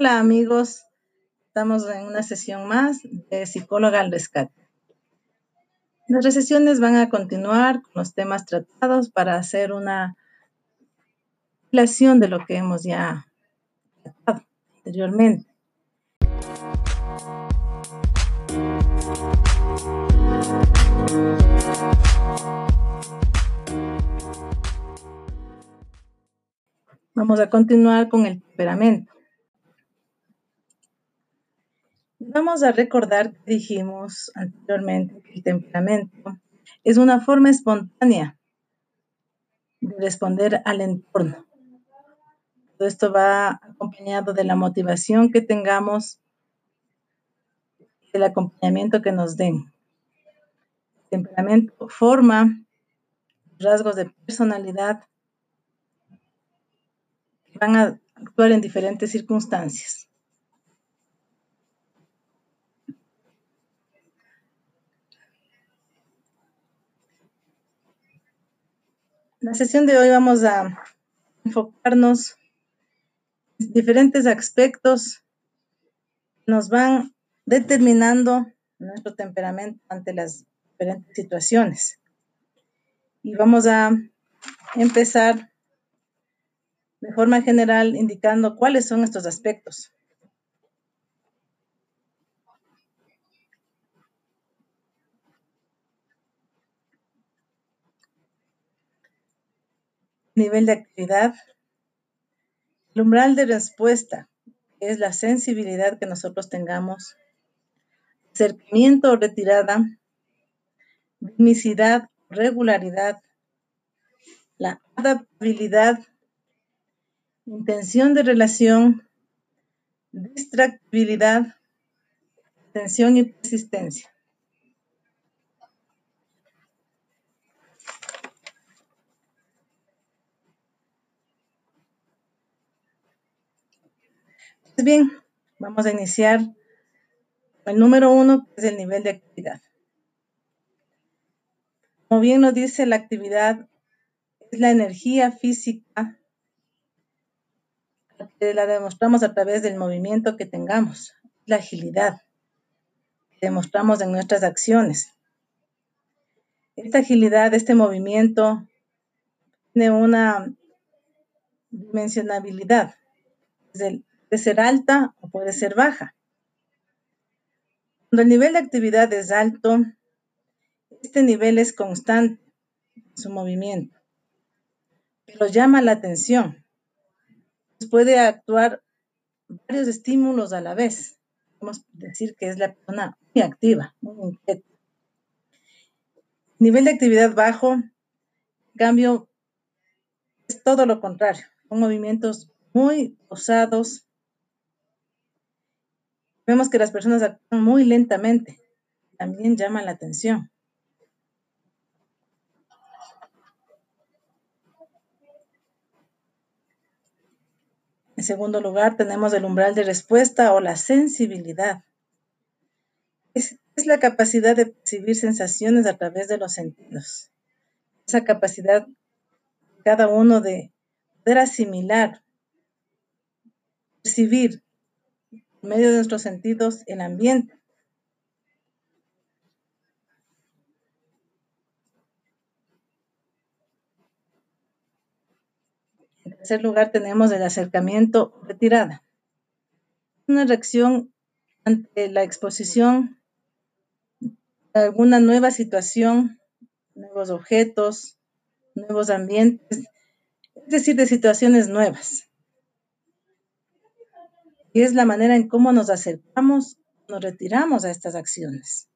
Hola amigos, estamos en una sesión más de Psicóloga al Rescate. Nuestras sesiones van a continuar con los temas tratados para hacer una relación de lo que hemos ya tratado anteriormente. Vamos a continuar con el temperamento. Vamos a recordar que dijimos anteriormente que el temperamento es una forma espontánea de responder al entorno. Todo esto va acompañado de la motivación que tengamos, del acompañamiento que nos den. El temperamento forma rasgos de personalidad van a actuar en diferentes circunstancias. La sesión de hoy vamos a enfocarnos en diferentes aspectos que nos van determinando nuestro temperamento ante las diferentes situaciones. Y vamos a empezar de forma general indicando cuáles son estos aspectos. Nivel de actividad. El umbral de respuesta es la sensibilidad que nosotros tengamos. Acercamiento o retirada. Mimicidad, regularidad. La adaptabilidad intención de relación, distractibilidad, atención y persistencia. Bien, vamos a iniciar el número uno, que es el nivel de actividad. Como bien nos dice, la actividad es la energía física la demostramos a través del movimiento que tengamos, la agilidad que demostramos en nuestras acciones. Esta agilidad, este movimiento, tiene una dimensionabilidad. Puede ser alta o puede ser baja. Cuando el nivel de actividad es alto, este nivel es constante en su movimiento, pero llama la atención puede actuar varios estímulos a la vez. Podemos decir que es la persona muy activa, muy inquieta. Nivel de actividad bajo, en cambio, es todo lo contrario. Son movimientos muy pausados. Vemos que las personas actúan muy lentamente. También llaman la atención. En segundo lugar, tenemos el umbral de respuesta o la sensibilidad. Es, la capacidad de percibir sensaciones a través de los sentidos. Esa capacidad cada uno de poder asimilar, percibir en medio de nuestros sentidos el ambiente. tercer lugar tenemos el acercamiento retirada. Una reacción ante la exposición a alguna nueva situación, nuevos objetos, nuevos ambientes, es decir, de situaciones nuevas. Y es la manera en cómo nos acercamos, nos retiramos a estas acciones.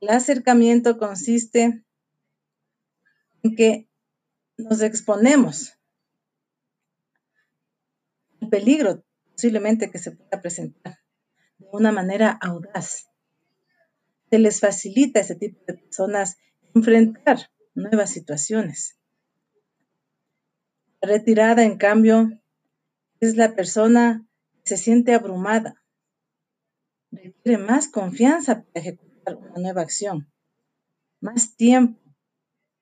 El acercamiento consiste en que nos exponemos peligro posiblemente que se pueda presentar de una manera audaz. Se les facilita a ese tipo de personas enfrentar nuevas situaciones. La retirada, en cambio, es la persona que se siente abrumada, requiere más confianza para ejecutar una nueva acción, más tiempo,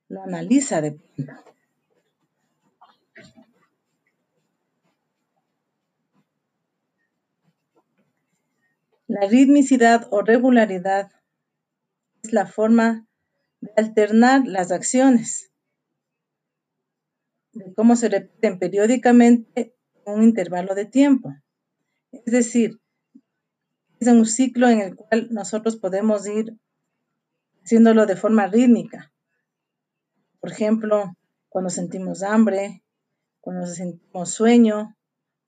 lo analiza de pronto. La ritmicidad o regularidad es la forma de alternar las acciones, de cómo se repiten periódicamente un intervalo de tiempo. Es decir, es un ciclo en el cual nosotros podemos ir haciéndolo de forma rítmica. Por ejemplo, cuando sentimos hambre, cuando sentimos sueño,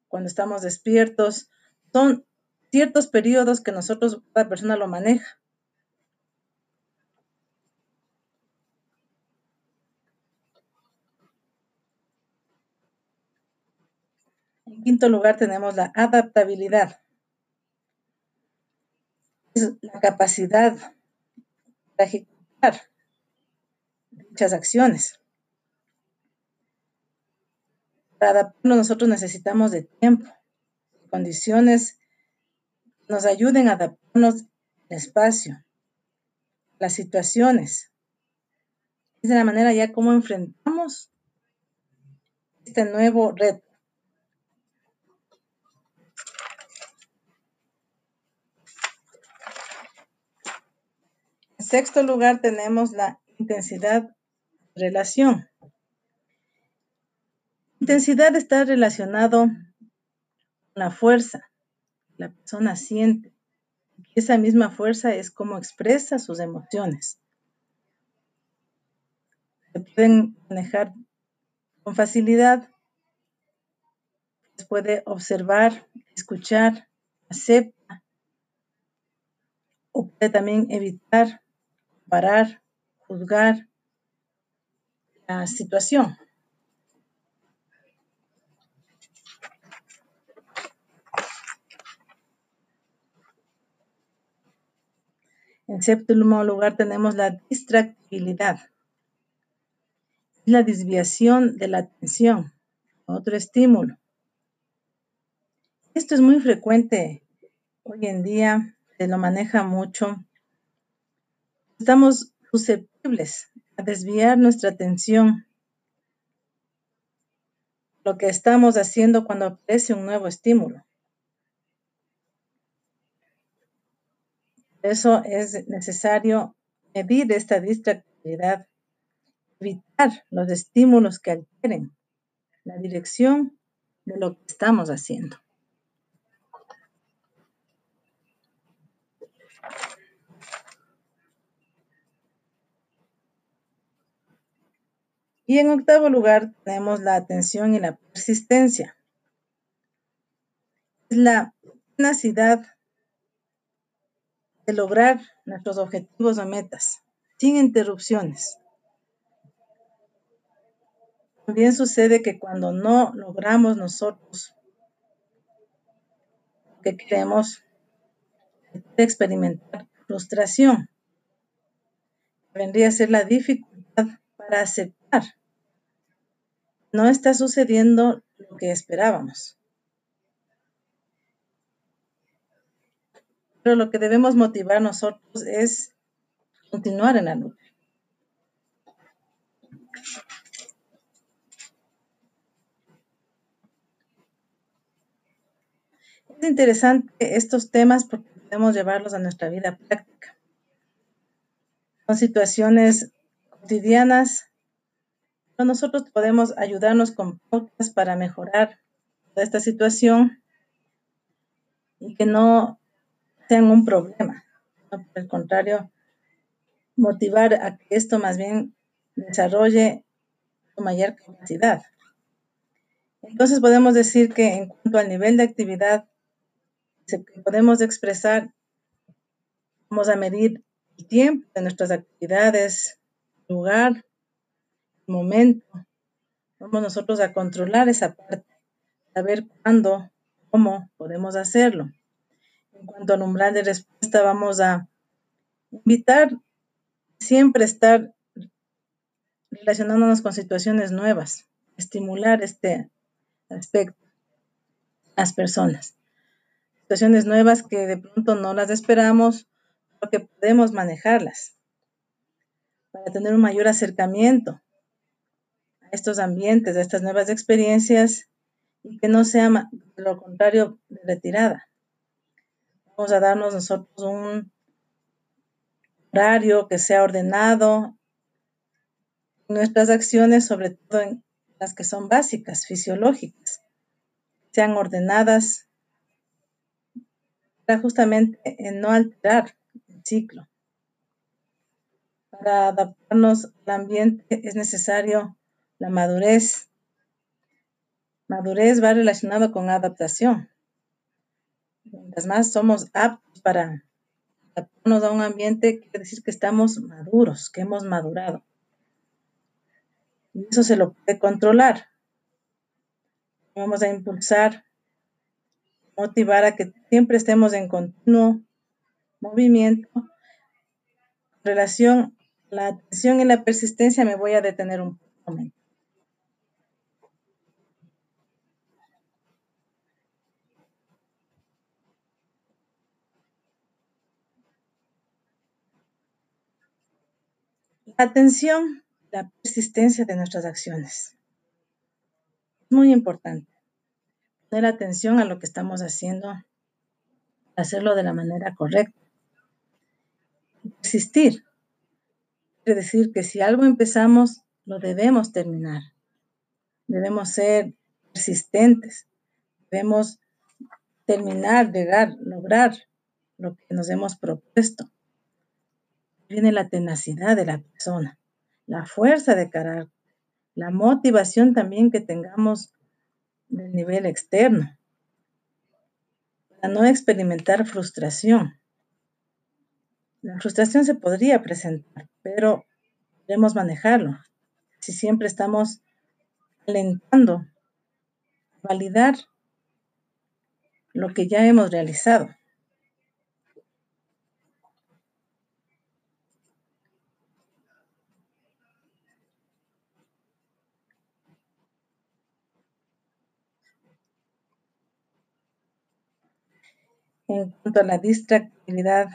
cuando estamos despiertos, son ciertos periodos que nosotros, cada persona lo maneja. En quinto lugar tenemos la adaptabilidad. Es la capacidad para ejecutar dichas acciones. Para adaptarnos nosotros necesitamos de tiempo, condiciones que nos ayuden a adaptarnos al espacio, las situaciones. Es de la manera ya como enfrentamos este nuevo reto. En sexto lugar tenemos la intensidad relación. Intensidad está relacionado con la fuerza que la persona siente. Esa misma fuerza es como expresa sus emociones. Se pueden manejar con facilidad. Se puede observar, escuchar, acepta o puede también evitar parar, juzgar la situación. En séptimo lugar tenemos la distractibilidad. La desviación de la atención otro estímulo. Esto es muy frecuente hoy en día, se lo maneja mucho Estamos susceptibles a desviar nuestra atención lo que estamos haciendo cuando aparece un nuevo estímulo. Por eso es necesario medir esta distractividad, evitar los estímulos que alteren la dirección de lo que estamos haciendo. Y en octavo lugar tenemos la atención y la persistencia. Es la tenacidad de lograr nuestros objetivos o metas sin interrupciones. También sucede que cuando no logramos nosotros lo que queremos, experimentar frustración. Vendría a ser la dificultad para aceptar no está sucediendo lo que esperábamos. Pero lo que debemos motivar nosotros es continuar en la lucha. Es interesante estos temas porque podemos llevarlos a nuestra vida práctica. Son situaciones cotidianas nosotros podemos ayudarnos con pautas para mejorar esta situación y que no sean un problema. Por el contrario, motivar a que esto más bien desarrolle su mayor capacidad. Entonces podemos decir que en cuanto al nivel de actividad podemos expresar, vamos a medir el tiempo de nuestras actividades, lugar, momento. Vamos nosotros a controlar esa parte, saber cuándo, cómo podemos hacerlo. En cuanto al umbral de respuesta, vamos a invitar siempre estar relacionándonos con situaciones nuevas, estimular este aspecto las personas. Situaciones nuevas que de pronto no las esperamos, pero que podemos manejarlas para tener un mayor acercamiento estos ambientes, a estas nuevas experiencias y que no sea lo contrario de retirada. Vamos a darnos nosotros un horario que sea ordenado. Nuestras acciones, sobre todo en las que son básicas, fisiológicas, sean ordenadas para justamente no alterar el ciclo. Para adaptarnos al ambiente es necesario la madurez. Madurez va relacionado con adaptación. Mientras más somos aptos para adaptarnos a un ambiente, quiere decir que estamos maduros, que hemos madurado. Y eso se lo puede controlar. Vamos a impulsar, motivar a que siempre estemos en continuo movimiento. En relación la atención y la persistencia me voy a detener un momento. Atención, la persistencia de nuestras acciones. Es muy importante poner atención a lo que estamos haciendo, hacerlo de la manera correcta. Persistir quiere decir que si algo empezamos, lo debemos terminar. Debemos ser persistentes. Debemos terminar, llegar, lograr lo que nos hemos propuesto. Viene la tenacidad de la persona, la fuerza de carácter, la motivación también que tengamos del nivel externo, para no experimentar frustración. La frustración se podría presentar, pero debemos manejarlo. Si siempre estamos alentando, validar lo que ya hemos realizado. En cuanto a la distractibilidad,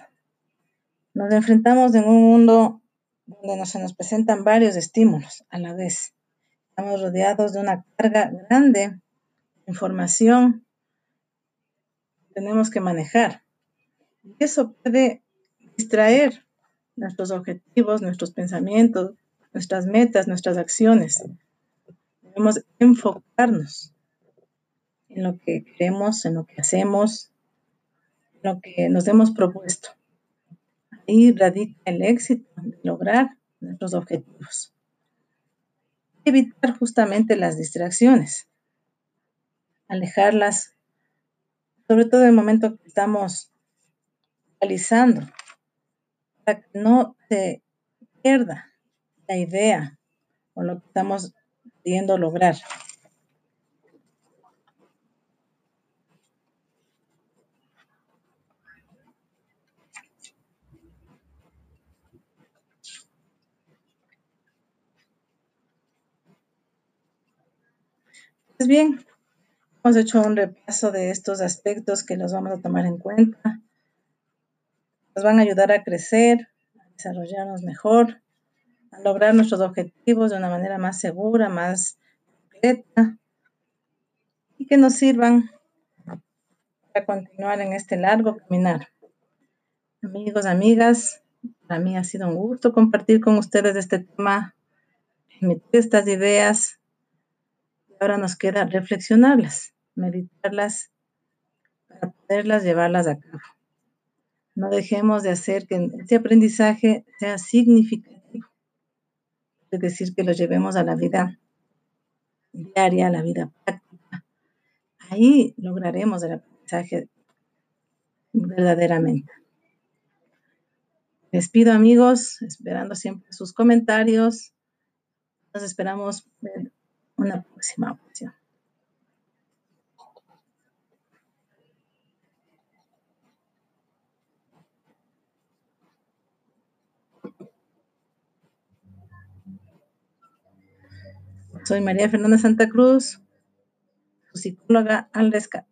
nos enfrentamos en un mundo donde se nos presentan varios estímulos a la vez. Estamos rodeados de una carga grande de información que tenemos que manejar. Y eso puede distraer nuestros objetivos, nuestros pensamientos, nuestras metas, nuestras acciones. Debemos enfocarnos en lo que queremos, en lo que hacemos, lo que nos hemos propuesto. Ahí radica el éxito de lograr nuestros objetivos. Evitar justamente las distracciones, alejarlas, sobre todo en el momento que estamos realizando, para que no se pierda la idea o lo que estamos queriendo lograr. Bien, hemos hecho un repaso de estos aspectos que los vamos a tomar en cuenta. Nos van a ayudar a crecer, a desarrollarnos mejor, a lograr nuestros objetivos de una manera más segura, más completa y que nos sirvan para continuar en este largo caminar. Amigos, amigas, para mí ha sido un gusto compartir con ustedes este tema, emitir estas ideas ahora nos queda reflexionarlas, meditarlas para poderlas llevarlas a cabo. No dejemos de hacer que este aprendizaje sea significativo, es decir, que lo llevemos a la vida diaria, a la vida práctica. Ahí lograremos el aprendizaje verdaderamente. Les pido amigos, esperando siempre sus comentarios. Nos esperamos una próxima ocasión. Soy María Fernanda Santa Cruz, su psicóloga al rescate.